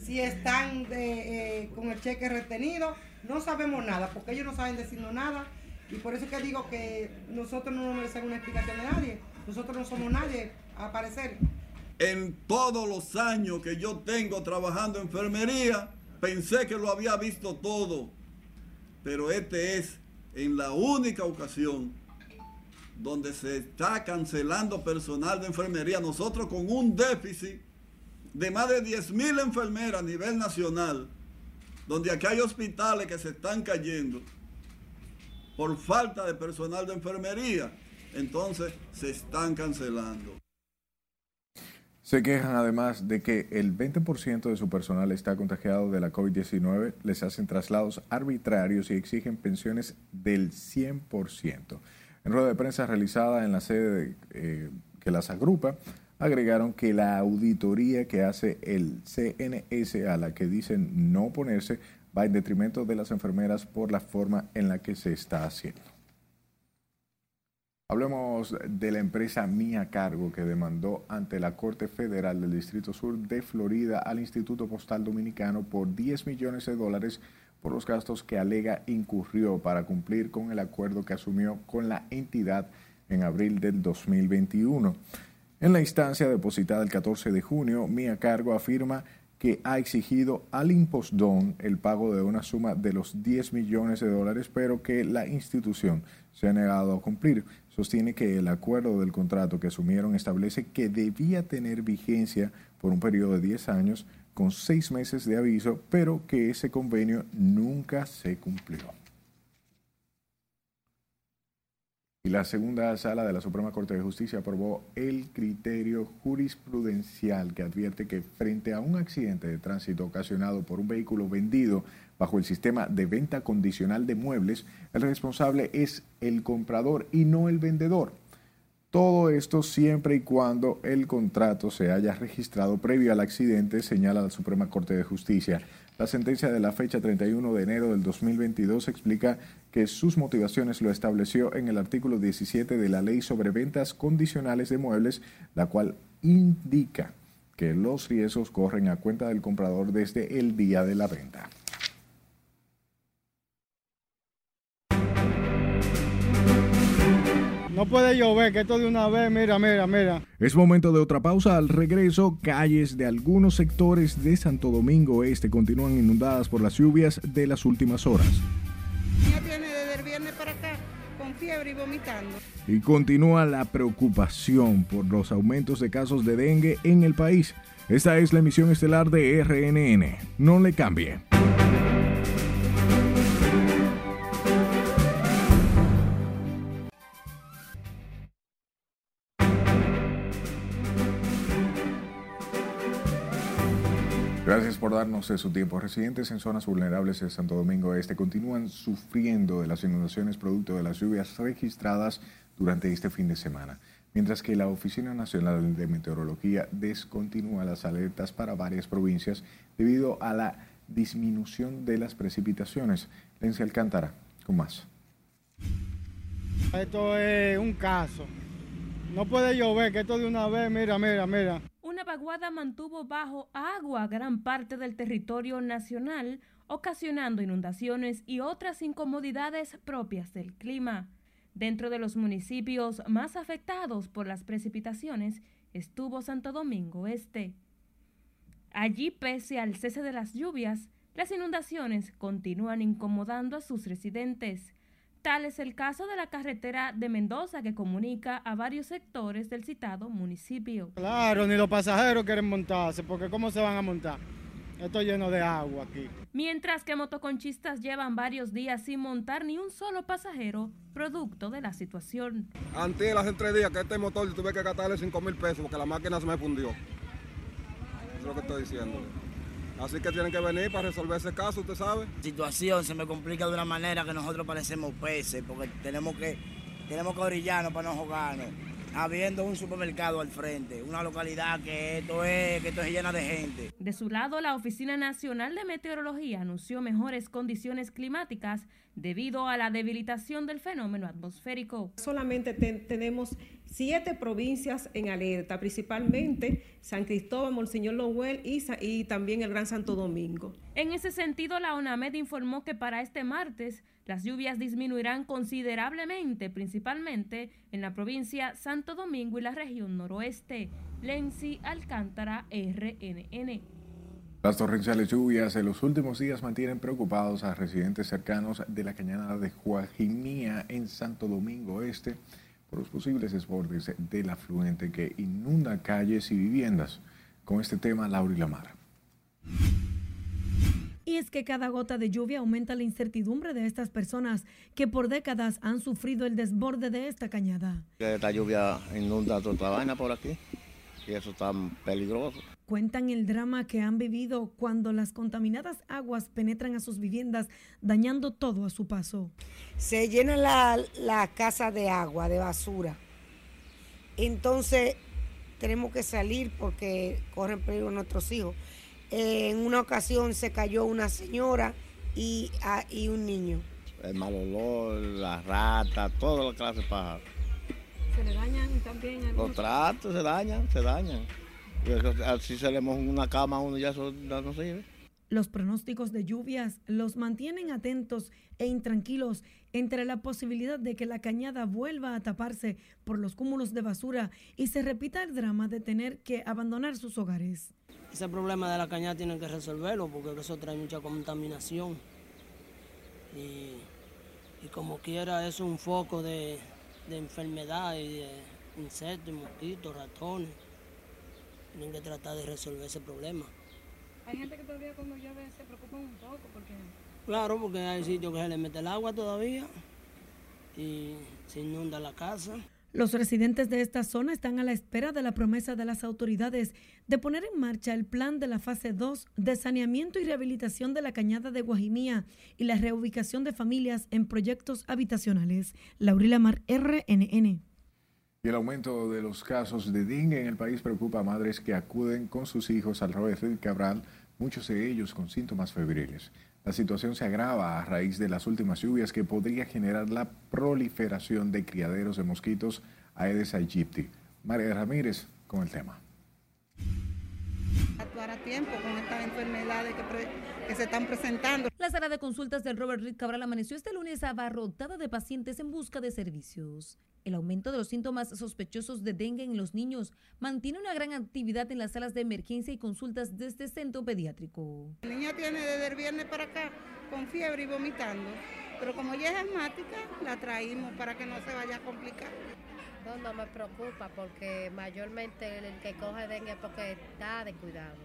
si están eh, con el cheque retenido, no sabemos nada, porque ellos no saben decirnos nada. Y por eso que digo que nosotros no nos merecemos una explicación de nadie. Nosotros no somos nadie a aparecer. En todos los años que yo tengo trabajando en enfermería, pensé que lo había visto todo pero este es en la única ocasión donde se está cancelando personal de enfermería. Nosotros con un déficit de más de 10 mil enfermeras a nivel nacional, donde aquí hay hospitales que se están cayendo por falta de personal de enfermería, entonces se están cancelando. Se quejan además de que el 20% de su personal está contagiado de la COVID-19, les hacen traslados arbitrarios y exigen pensiones del 100%. En rueda de prensa realizada en la sede eh, que las agrupa, agregaron que la auditoría que hace el CNS a la que dicen no oponerse va en detrimento de las enfermeras por la forma en la que se está haciendo. Hablemos de la empresa Mía Cargo que demandó ante la Corte Federal del Distrito Sur de Florida al Instituto Postal Dominicano por 10 millones de dólares por los gastos que alega incurrió para cumplir con el acuerdo que asumió con la entidad en abril del 2021. En la instancia depositada el 14 de junio, Mía Cargo afirma que ha exigido al Impostón el pago de una suma de los 10 millones de dólares, pero que la institución se ha negado a cumplir sostiene que el acuerdo del contrato que asumieron establece que debía tener vigencia por un periodo de 10 años con seis meses de aviso, pero que ese convenio nunca se cumplió. Y la segunda sala de la Suprema Corte de Justicia aprobó el criterio jurisprudencial que advierte que frente a un accidente de tránsito ocasionado por un vehículo vendido bajo el sistema de venta condicional de muebles, el responsable es el comprador y no el vendedor. Todo esto siempre y cuando el contrato se haya registrado previo al accidente, señala la Suprema Corte de Justicia. La sentencia de la fecha 31 de enero del 2022 explica que sus motivaciones lo estableció en el artículo 17 de la Ley sobre Ventas Condicionales de Muebles, la cual indica que los riesgos corren a cuenta del comprador desde el día de la venta. No puede llover, que esto de una vez, mira, mira, mira. Es momento de otra pausa. Al regreso, calles de algunos sectores de Santo Domingo Este continúan inundadas por las lluvias de las últimas horas. Y. Y continúa la preocupación por los aumentos de casos de dengue en el país. Esta es la emisión estelar de RNN. No le cambie. Por darnos su tiempo. Residentes en zonas vulnerables de Santo Domingo Este continúan sufriendo de las inundaciones producto de las lluvias registradas durante este fin de semana, mientras que la Oficina Nacional de Meteorología descontinúa las alertas para varias provincias debido a la disminución de las precipitaciones. Lencia Alcántara, con más. Esto es un caso. No puede llover, que esto de una vez, mira, mira, mira. Vaguada mantuvo bajo agua gran parte del territorio nacional, ocasionando inundaciones y otras incomodidades propias del clima. Dentro de los municipios más afectados por las precipitaciones estuvo Santo Domingo Este. Allí, pese al cese de las lluvias, las inundaciones continúan incomodando a sus residentes. Tal es el caso de la carretera de Mendoza que comunica a varios sectores del citado municipio. Claro, ni los pasajeros quieren montarse, porque ¿cómo se van a montar? Esto lleno de agua aquí. Mientras que motoconchistas llevan varios días sin montar ni un solo pasajero, producto de la situación. Antes, hace tres días que este motor tuve que gastarle 5 mil pesos porque la máquina se me fundió. Eso es lo que estoy diciendo. Así que tienen que venir para resolver ese caso, usted sabe. La situación se me complica de una manera que nosotros parecemos peces, porque tenemos que, tenemos que orillarnos para no jugarnos. Habiendo un supermercado al frente, una localidad que esto es, que esto es llena de gente. De su lado, la Oficina Nacional de Meteorología anunció mejores condiciones climáticas debido a la debilitación del fenómeno atmosférico. Solamente tenemos siete provincias en alerta, principalmente San Cristóbal, Monseñor Lowell y, y también el Gran Santo Domingo. En ese sentido, la ONAMED informó que para este martes las lluvias disminuirán considerablemente, principalmente en la provincia Santo Domingo y la región noroeste. Lenzi Alcántara, RNN. Las torrenciales lluvias de los últimos días mantienen preocupados a residentes cercanos de la cañada de Juajimía en Santo Domingo Este por los posibles desbordes del afluente que inunda calles y viviendas. Con este tema, Laura y. Y es que cada gota de lluvia aumenta la incertidumbre de estas personas que por décadas han sufrido el desborde de esta cañada. Esta lluvia inunda toda la vaina por aquí y eso está peligroso. Cuentan el drama que han vivido cuando las contaminadas aguas penetran a sus viviendas, dañando todo a su paso. Se llena la, la casa de agua, de basura. Entonces tenemos que salir porque corren peligro nuestros hijos. Eh, en una ocasión se cayó una señora y, y un niño. El mal olor, las ratas, toda la clase de pájaros. ¿Se le dañan también? Los tratos se dañan, se dañan. Si se le moja una cama a uno ya eso no sirve. Los pronósticos de lluvias los mantienen atentos e intranquilos entre la posibilidad de que la cañada vuelva a taparse por los cúmulos de basura y se repita el drama de tener que abandonar sus hogares. Ese problema de la cañada tienen que resolverlo porque eso trae mucha contaminación. Y, y como quiera es un foco de, de enfermedad y de insectos, mosquitos, ratones. Tienen que tratar de resolver ese problema. Hay gente que todavía cuando llueve se preocupa un poco porque... Claro, porque hay sitios que se le mete el agua todavía y se inunda la casa. Los residentes de esta zona están a la espera de la promesa de las autoridades de poner en marcha el plan de la fase 2 de saneamiento y rehabilitación de la cañada de Guajimía y la reubicación de familias en proyectos habitacionales. Laurila Mar, RNN. Y el aumento de los casos de dengue en el país preocupa a madres que acuden con sus hijos al Roberto Cabral, muchos de ellos con síntomas febriles. La situación se agrava a raíz de las últimas lluvias que podría generar la proliferación de criaderos de mosquitos Aedes aegypti. María Ramírez con el tema. Actuar a tiempo con estas enfermedades que, que se están presentando. La sala de consultas del Robert Reed Cabral amaneció este lunes abarrotada de pacientes en busca de servicios. El aumento de los síntomas sospechosos de dengue en los niños mantiene una gran actividad en las salas de emergencia y consultas de este centro pediátrico. La niña tiene desde el viernes para acá con fiebre y vomitando, pero como ella es asmática, la traímos para que no se vaya a complicar. No, no me preocupa porque mayormente el que coge dengue es porque está de cuidado.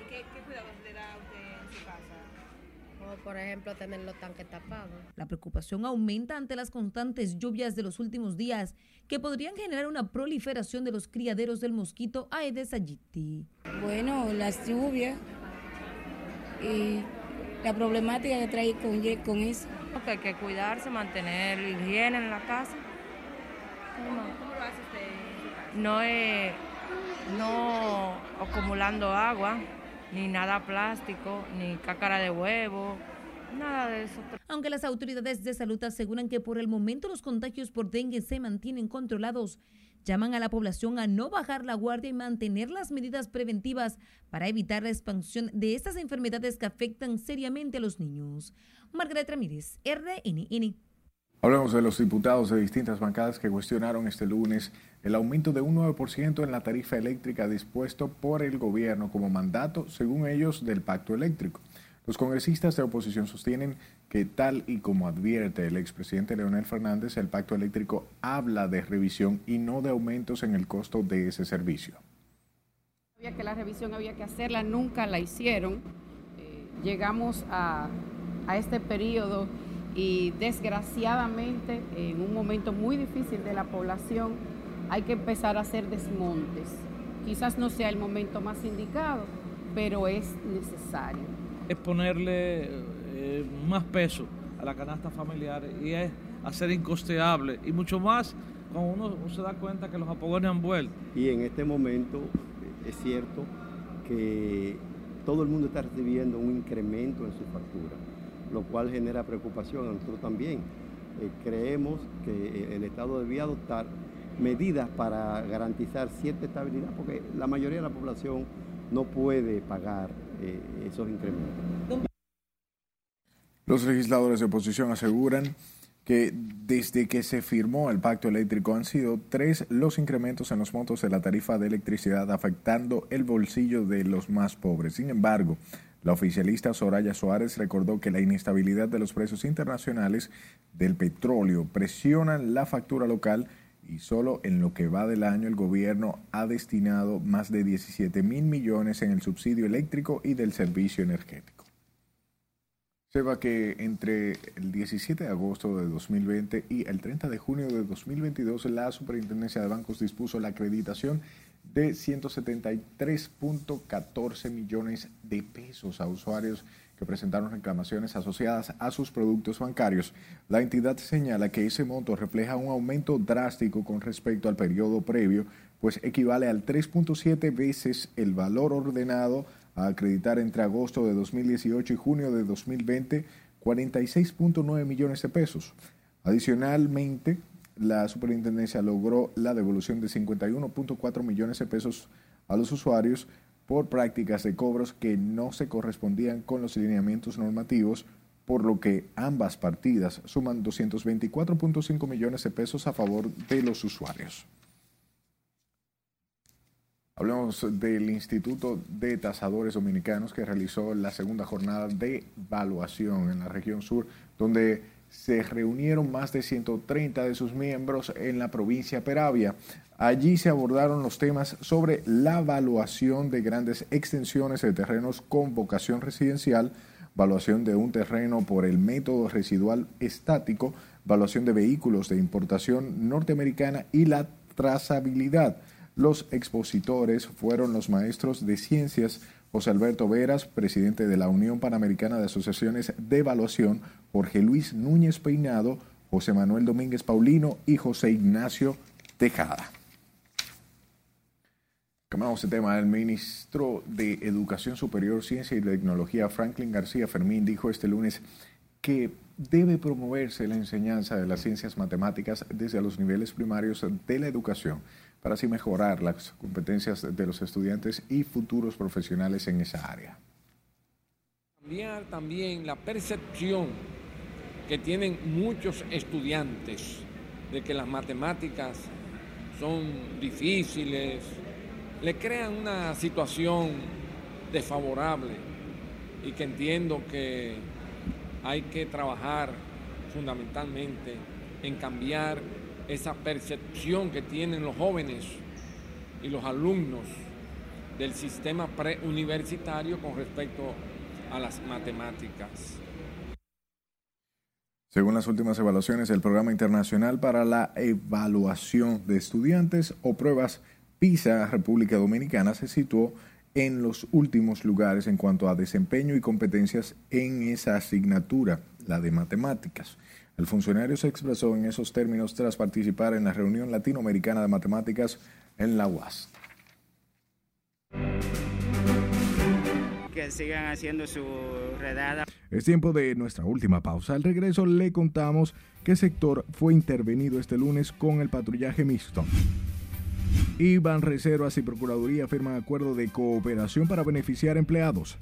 ¿Y qué, qué cuidados le da usted en su casa? Como por ejemplo tener los tanques tapados. La preocupación aumenta ante las constantes lluvias de los últimos días que podrían generar una proliferación de los criaderos del mosquito Aedes aegypti. Bueno, las lluvias y la problemática que trae con, con eso. Que hay que cuidarse, mantener higiene en la casa. ¿Cómo, ¿Cómo lo hace usted en su casa? No, es, no acumulando agua, ni nada plástico, ni cácara de huevo, nada de eso. Aunque las autoridades de salud aseguran que por el momento los contagios por dengue se mantienen controlados, llaman a la población a no bajar la guardia y mantener las medidas preventivas para evitar la expansión de estas enfermedades que afectan seriamente a los niños. Margaret Ramírez, RNN. Hablamos de los diputados de distintas bancadas que cuestionaron este lunes el aumento de un 9% en la tarifa eléctrica dispuesto por el gobierno como mandato, según ellos, del pacto eléctrico. Los congresistas de oposición sostienen que tal y como advierte el expresidente Leonel Fernández, el pacto eléctrico habla de revisión y no de aumentos en el costo de ese servicio. Había que la revisión había que hacerla, nunca la hicieron. Eh, llegamos a, a este periodo y desgraciadamente en un momento muy difícil de la población hay que empezar a hacer desmontes. Quizás no sea el momento más indicado, pero es necesario. Es ponerle eh, más peso a la canasta familiar y es hacer incosteable y mucho más cuando uno, uno se da cuenta que los apagones han vuelto. Y en este momento es cierto que todo el mundo está recibiendo un incremento en su factura lo cual genera preocupación a nosotros también. Eh, creemos que el Estado debía adoptar medidas para garantizar cierta estabilidad, porque la mayoría de la población no puede pagar eh, esos incrementos. Los legisladores de oposición aseguran que desde que se firmó el pacto eléctrico han sido tres los incrementos en los montos de la tarifa de electricidad afectando el bolsillo de los más pobres. Sin embargo, la oficialista Soraya Suárez recordó que la inestabilidad de los precios internacionales del petróleo presionan la factura local y solo en lo que va del año el gobierno ha destinado más de 17 mil millones en el subsidio eléctrico y del servicio energético. Sepa que entre el 17 de agosto de 2020 y el 30 de junio de 2022 la Superintendencia de Bancos dispuso la acreditación de 173.14 millones de pesos a usuarios que presentaron reclamaciones asociadas a sus productos bancarios. La entidad señala que ese monto refleja un aumento drástico con respecto al periodo previo, pues equivale al 3.7 veces el valor ordenado a acreditar entre agosto de 2018 y junio de 2020, 46.9 millones de pesos. Adicionalmente, la superintendencia logró la devolución de 51.4 millones de pesos a los usuarios por prácticas de cobros que no se correspondían con los lineamientos normativos, por lo que ambas partidas suman 224.5 millones de pesos a favor de los usuarios. Hablemos del Instituto de Tasadores Dominicanos que realizó la segunda jornada de evaluación en la región sur, donde se reunieron más de 130 de sus miembros en la provincia Peravia. Allí se abordaron los temas sobre la evaluación de grandes extensiones de terrenos con vocación residencial, evaluación de un terreno por el método residual estático, evaluación de vehículos de importación norteamericana y la trazabilidad. Los expositores fueron los maestros de ciencias José Alberto Veras, presidente de la Unión Panamericana de Asociaciones de Evaluación, Jorge Luis Núñez Peinado, José Manuel Domínguez Paulino y José Ignacio Tejada. Cambiamos de tema. El ministro de Educación Superior, Ciencia y Tecnología, Franklin García Fermín, dijo este lunes que debe promoverse la enseñanza de las ciencias matemáticas desde los niveles primarios de la educación para así mejorar las competencias de los estudiantes y futuros profesionales en esa área. Cambiar también la percepción que tienen muchos estudiantes de que las matemáticas son difíciles, le crean una situación desfavorable y que entiendo que hay que trabajar fundamentalmente en cambiar esa percepción que tienen los jóvenes y los alumnos del sistema preuniversitario con respecto a las matemáticas. Según las últimas evaluaciones, el Programa Internacional para la Evaluación de Estudiantes o Pruebas PISA República Dominicana se situó en los últimos lugares en cuanto a desempeño y competencias en esa asignatura, la de matemáticas. El funcionario se expresó en esos términos tras participar en la reunión latinoamericana de matemáticas en la UAS. Que sigan haciendo su redada. Es tiempo de nuestra última pausa. Al regreso le contamos qué sector fue intervenido este lunes con el patrullaje mixto. Iván Reservas y Procuraduría firman acuerdo de cooperación para beneficiar empleados.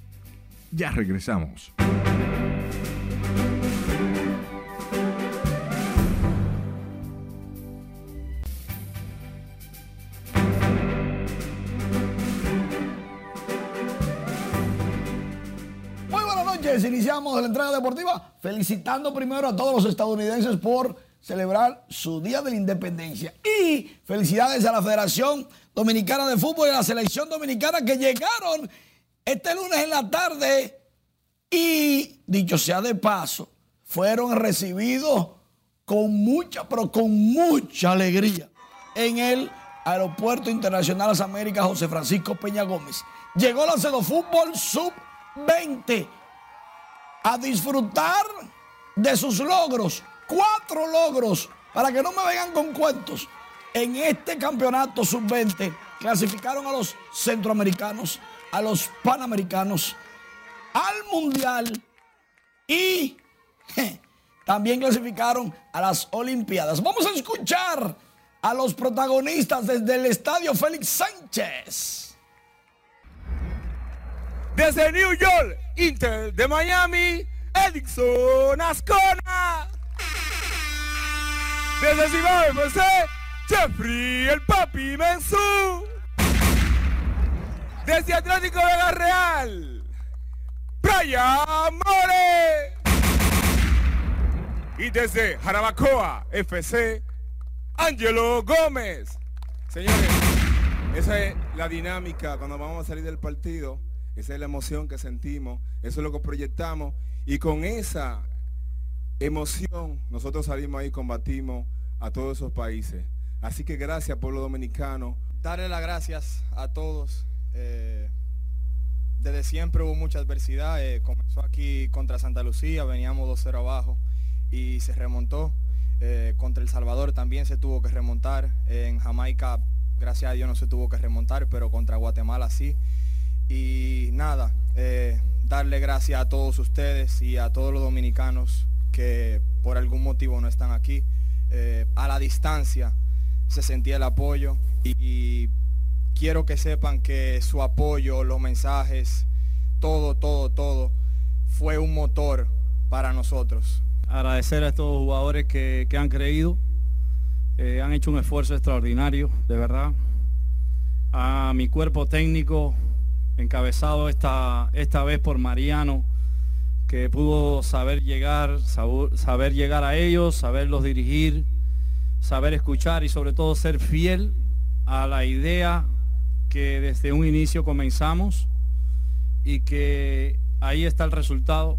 Ya regresamos. Iniciamos la entrega deportiva felicitando primero a todos los estadounidenses por celebrar su Día de la Independencia. Y felicidades a la Federación Dominicana de Fútbol y a la Selección Dominicana que llegaron este lunes en la tarde y, dicho sea de paso, fueron recibidos con mucha, pero con mucha alegría en el Aeropuerto Internacional Las Américas José Francisco Peña Gómez. Llegó la Cedo Fútbol Sub-20 a disfrutar de sus logros. Cuatro logros, para que no me vengan con cuentos. En este campeonato sub-20 clasificaron a los centroamericanos, a los panamericanos, al mundial y también clasificaron a las Olimpiadas. Vamos a escuchar a los protagonistas desde el estadio Félix Sánchez. Desde New York, Inter de Miami, Edison Ascona. Desde Ciudad FC, Jeffrey el Papi Mensú. Desde Atlético Vega Real, Brian More. Y desde Jarabacoa FC, Angelo Gómez. Señores, esa es la dinámica cuando vamos a salir del partido esa es la emoción que sentimos, eso es lo que proyectamos y con esa emoción nosotros salimos ahí y combatimos a todos esos países. Así que gracias pueblo dominicano. Darle las gracias a todos. Eh, desde siempre hubo mucha adversidad. Eh, comenzó aquí contra Santa Lucía, veníamos 2-0 abajo y se remontó. Eh, contra El Salvador también se tuvo que remontar. en Jamaica, gracias a Dios, no se tuvo que remontar, pero contra Guatemala sí. Y nada, eh, darle gracias a todos ustedes y a todos los dominicanos que por algún motivo no están aquí. Eh, a la distancia se sentía el apoyo y, quiero que sepan que su apoyo, los mensajes, todo, todo, todo, fue un motor para nosotros. Agradecer a estos jugadores que, han creído, eh, han hecho un esfuerzo extraordinario, de verdad. A mi cuerpo técnico, encabezado esta, esta vez por Mariano, que pudo saber llegar, saber llegar a ellos, saberlos dirigir, saber escuchar y sobre todo ser fiel a la idea que desde un inicio comenzamos y que ahí está el resultado.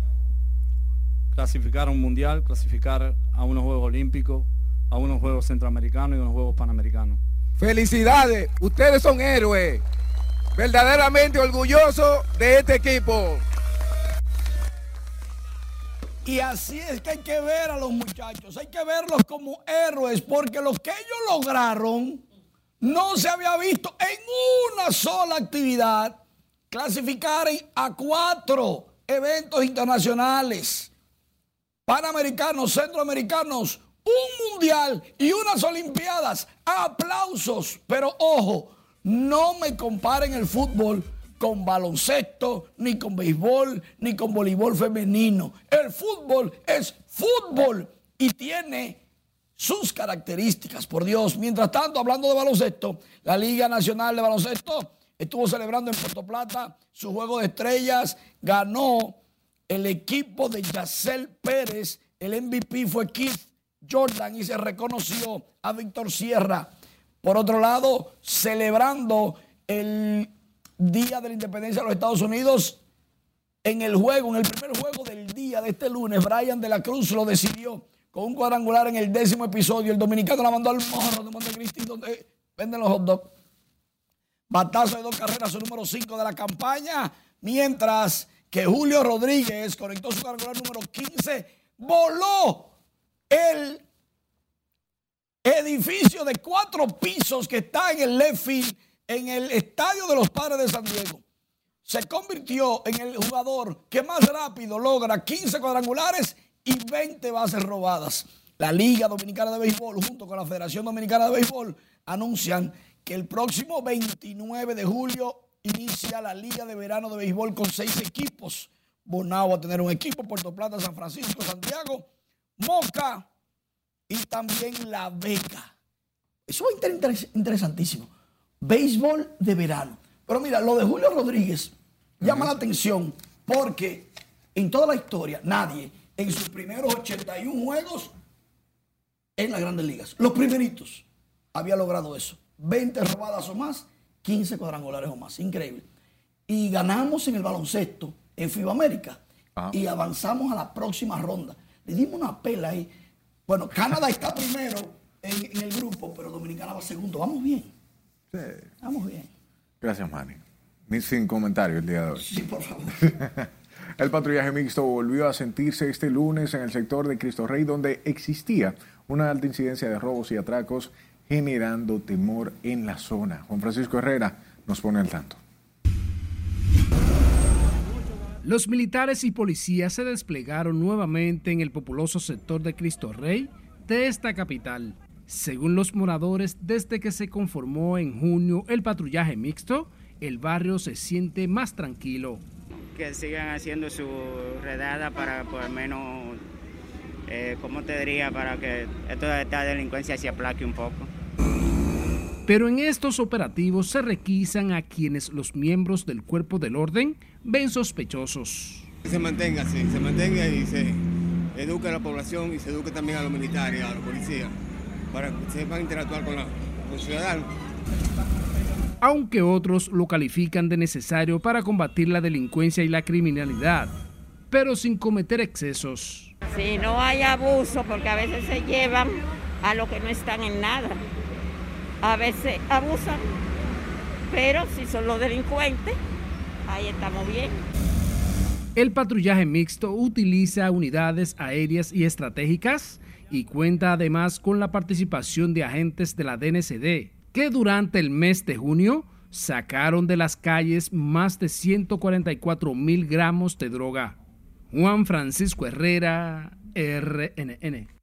clasificar a un mundial, clasificar a unos Juegos Olímpicos, a unos Juegos Centroamericanos y unos Juegos Panamericanos. Felicidades, ustedes son héroes. Verdaderamente orgulloso de este equipo. Y así es que hay que ver a los muchachos, hay que verlos como héroes, porque lo que ellos lograron no se había visto en una sola actividad clasificar a cuatro eventos internacionales, panamericanos, centroamericanos, un mundial y unas olimpiadas. Aplausos, pero ojo, no me comparen el fútbol con baloncesto, ni con béisbol, ni con voleibol femenino. El fútbol es fútbol y tiene sus características, por Dios. Mientras tanto, hablando de baloncesto, la Liga Nacional de Baloncesto estuvo celebrando en Puerto Plata su juego de estrellas, ganó el equipo de Yacel Pérez, el MVP fue Keith Jordan y se reconoció a Víctor Sierra. Por otro lado, celebrando el Día de la Independencia de los Estados Unidos, en el juego, en el primer juego del día de este lunes, Brian de la Cruz lo decidió con un cuadrangular en el décimo episodio. El dominicano la mandó al morro de Montecristi, donde venden los hot dogs. Batazo de dos carreras, su número 5 de la campaña. Mientras que Julio Rodríguez conectó su cuadrangular número 15, voló el edificio de cuatro pisos que está en el field, en el estadio de los Padres de San Diego. Se convirtió en el jugador que más rápido logra 15 cuadrangulares y 20 bases robadas. La Liga Dominicana de Béisbol junto con la Federación Dominicana de Béisbol anuncian que el próximo 29 de julio inicia la Liga de Verano de Béisbol con seis equipos. Bonao va a tener un equipo, Puerto Plata, San Francisco, Santiago, Moca y también La Vega. Eso estar interesantísimo. Béisbol de verano. Pero mira, lo de Julio Rodríguez llama la atención porque en toda la historia nadie en sus primeros 81 juegos en las grandes ligas, los primeritos, había logrado eso. 20 robadas o más, 15 cuadrangulares o más. Increíble. Y ganamos en el baloncesto en FIBA América. Y avanzamos a la próxima ronda. Le dimos una pela ahí. Bueno, Canadá está primero en, el grupo, pero Dominicana va segundo. Vamos bien. Sí. Vamos bien. Gracias, Manny. Ni sin comentario el día de hoy. Sí, por favor. [laughs] el patrullaje mixto volvió a sentirse este lunes en el sector de Cristo Rey, donde existía una alta incidencia de robos y atracos, generando temor en la zona. Juan Francisco Herrera nos pone al tanto. Los militares y policías se desplegaron nuevamente en el populoso sector de Cristo Rey de esta capital. Según los moradores, desde que se conformó en junio el patrullaje mixto, el barrio se siente más tranquilo. Que sigan haciendo su redada para por lo menos, eh, ¿cómo te diría? Para que esta delincuencia se aplaque un poco. Pero en estos operativos se requisan a quienes los miembros del cuerpo del orden ven sospechosos. Se mantenga así, se mantenga y se eduque a la población y se eduque también a los militares, a los policías, para que sepan interactuar con, los ciudadanos. Aunque otros lo califican de necesario para combatir la delincuencia y la criminalidad, pero sin cometer excesos. Si no hay abuso, porque a veces se llevan a los que no están en nada a veces abusan, pero si son los delincuentes, ahí estamos bien. El patrullaje mixto utiliza unidades aéreas y estratégicas y cuenta además con la participación de agentes de la DNCD, que durante el mes de junio sacaron de las calles más de 144 mil gramos de droga. Juan Francisco Herrera, RNN.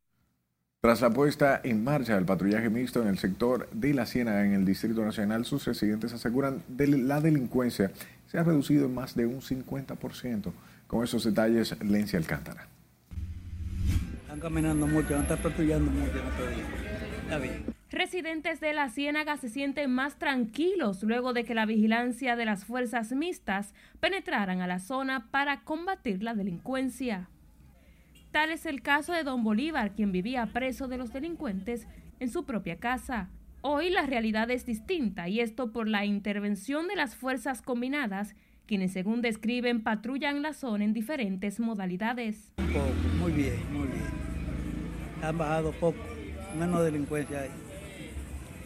Tras la puesta en marcha del patrullaje mixto en el sector de la Ciénaga en el Distrito Nacional, sus residentes aseguran que la delincuencia se ha reducido en más de un 50%. Con esos detalles, Lencia Alcántara. Están caminando mucho, están patrullando mucho Está bien. Residentes de la Ciénaga se sienten más tranquilos luego de que la vigilancia de las fuerzas mixtas penetraran a la zona para combatir la delincuencia. Tal es el caso de don Bolívar, quien vivía preso de los delincuentes en su propia casa. Hoy la realidad es distinta y esto por la intervención de las fuerzas combinadas quienes según describen patrullan la zona en diferentes modalidades. Muy bien, muy bien. Han bajado poco, menos delincuencia ahí.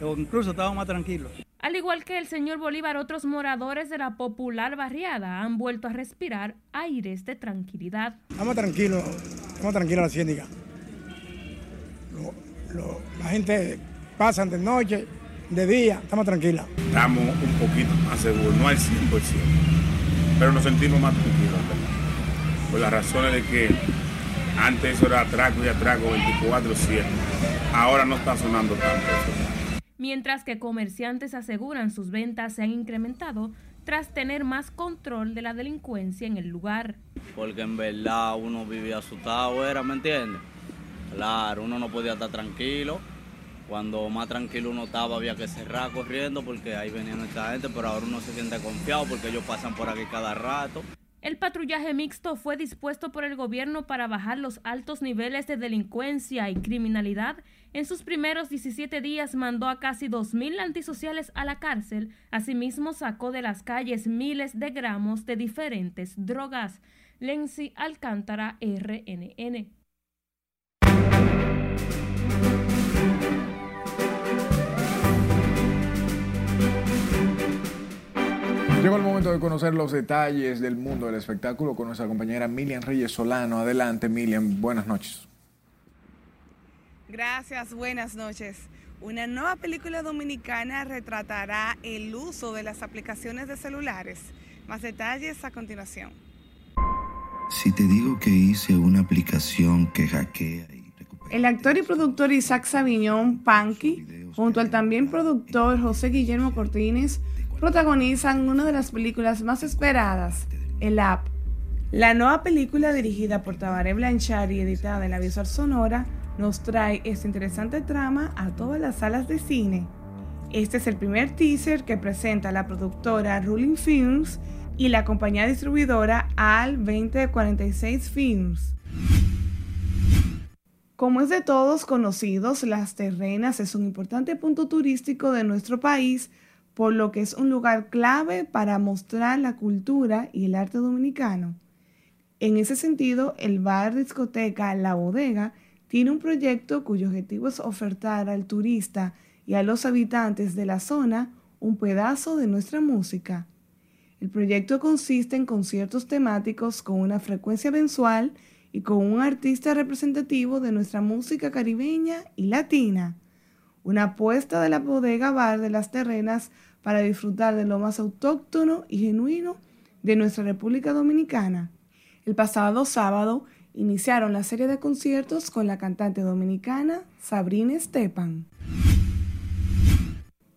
O incluso estamos más tranquilos. Al igual que el señor Bolívar, otros moradores de la popular barriada han vuelto a respirar aires de tranquilidad. Estamos tranquilos, estamos tranquilos la ciéndiga. la gente pasa de noche, de día, estamos tranquilos. Estamos un poquito más seguros, no al 100%, pero nos sentimos más tranquilos. Por las razones de que antes eso era atraco y atraco 24-7, ahora no está sonando tanto mientras que comerciantes aseguran sus ventas se han incrementado tras tener más control de la delincuencia en el lugar. Porque en verdad uno vivía asustado, era, ¿me entiendes? Claro, uno no podía estar tranquilo. Cuando más tranquilo uno estaba había que cerrar corriendo porque ahí venían esta gente, pero ahora uno se siente confiado porque ellos pasan por aquí cada rato. El patrullaje mixto fue dispuesto por el gobierno para bajar los altos niveles de delincuencia y criminalidad. En sus primeros 17 días mandó a casi 2.000 antisociales a la cárcel. Asimismo sacó de las calles miles de gramos de diferentes drogas. Lenzi Alcántara, RNN. Llegó el momento de conocer los detalles del mundo del espectáculo con nuestra compañera Milian Reyes Solano. Adelante, Milian. Buenas noches. Gracias, buenas noches. Una nueva película dominicana retratará el uso de las aplicaciones de celulares. Más detalles a continuación. Si te digo que hice una aplicación que hackea y El actor y productor Isaac Saviñón, Panky, junto al también productor José Guillermo Cortines, protagonizan una de las películas más esperadas, El App. La nueva película dirigida por Tabaré Blanchard y editada en la visual sonora nos trae esta interesante trama a todas las salas de cine. Este es el primer teaser que presenta la productora Ruling Films y la compañía distribuidora AL 2046 Films. Como es de todos conocidos, Las Terrenas es un importante punto turístico de nuestro país por lo que es un lugar clave para mostrar la cultura y el arte dominicano. En ese sentido, el bar discoteca La Bodega tiene un proyecto cuyo objetivo es ofertar al turista y a los habitantes de la zona un pedazo de nuestra música. El proyecto consiste en conciertos temáticos con una frecuencia mensual y con un artista representativo de nuestra música caribeña y latina una apuesta de la bodega bar de las terrenas para disfrutar de lo más autóctono y genuino de nuestra República Dominicana. El pasado sábado iniciaron la serie de conciertos con la cantante dominicana Sabrina Stepan.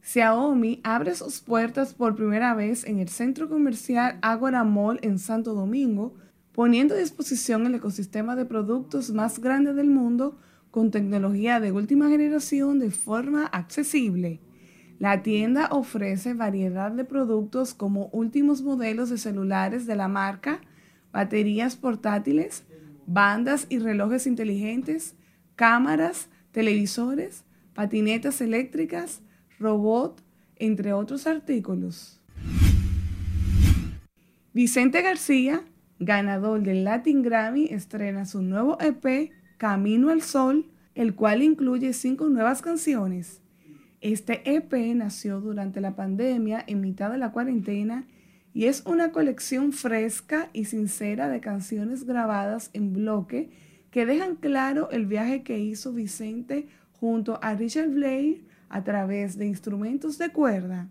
Xiaomi abre sus puertas por primera vez en el centro comercial Agora Mall en Santo Domingo, poniendo a disposición el ecosistema de productos más grande del mundo con tecnología de última generación de forma accesible. La tienda ofrece variedad de productos como últimos modelos de celulares de la marca, baterías portátiles, bandas y relojes inteligentes, cámaras, televisores, patinetas eléctricas, robot, entre otros artículos. Vicente García, ganador del Latin Grammy, estrena su nuevo EP Camino al Sol, el cual incluye cinco nuevas canciones. Este EP nació durante la pandemia, en mitad de la cuarentena, y es una colección fresca y sincera de canciones grabadas en bloque que dejan claro el viaje que hizo Vicente junto a Richard Blair a través de instrumentos de cuerda.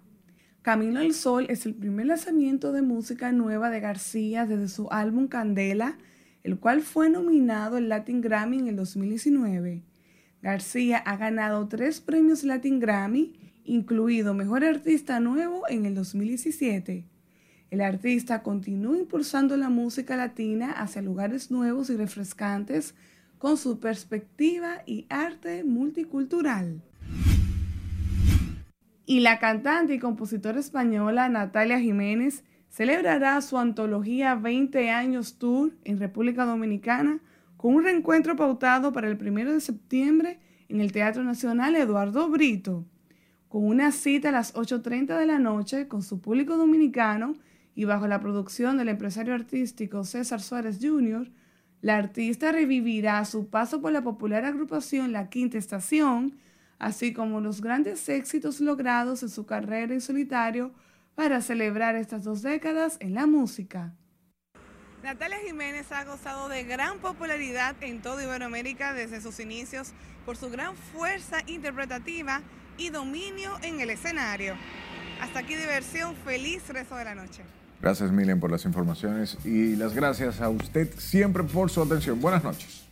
Camino al Sol es el primer lanzamiento de música nueva de García desde su álbum Candela, el cual fue nominado al Latin Grammy en el 2019. García ha ganado tres premios Latin Grammy, incluido Mejor Artista Nuevo en el 2017. El artista continúa impulsando la música latina hacia lugares nuevos y refrescantes con su perspectiva y arte multicultural. Y la cantante y compositora española Natalia Jiménez celebrará su antología 20 años tour en República Dominicana con un reencuentro pautado para el 1 de septiembre en el Teatro Nacional Eduardo Brito, con una cita a las 8.30 de la noche con su público dominicano y bajo la producción del empresario artístico César Suárez Jr., la artista revivirá su paso por la popular agrupación La Quinta Estación, así como los grandes éxitos logrados en su carrera en solitario para celebrar estas dos décadas en la música. Natalia Jiménez ha gozado de gran popularidad en toda Iberoamérica desde sus inicios por su gran fuerza interpretativa y dominio en el escenario. Hasta aquí diversión, feliz resto de la noche. Gracias, Milen, por las informaciones y las gracias a usted siempre por su atención. Buenas noches.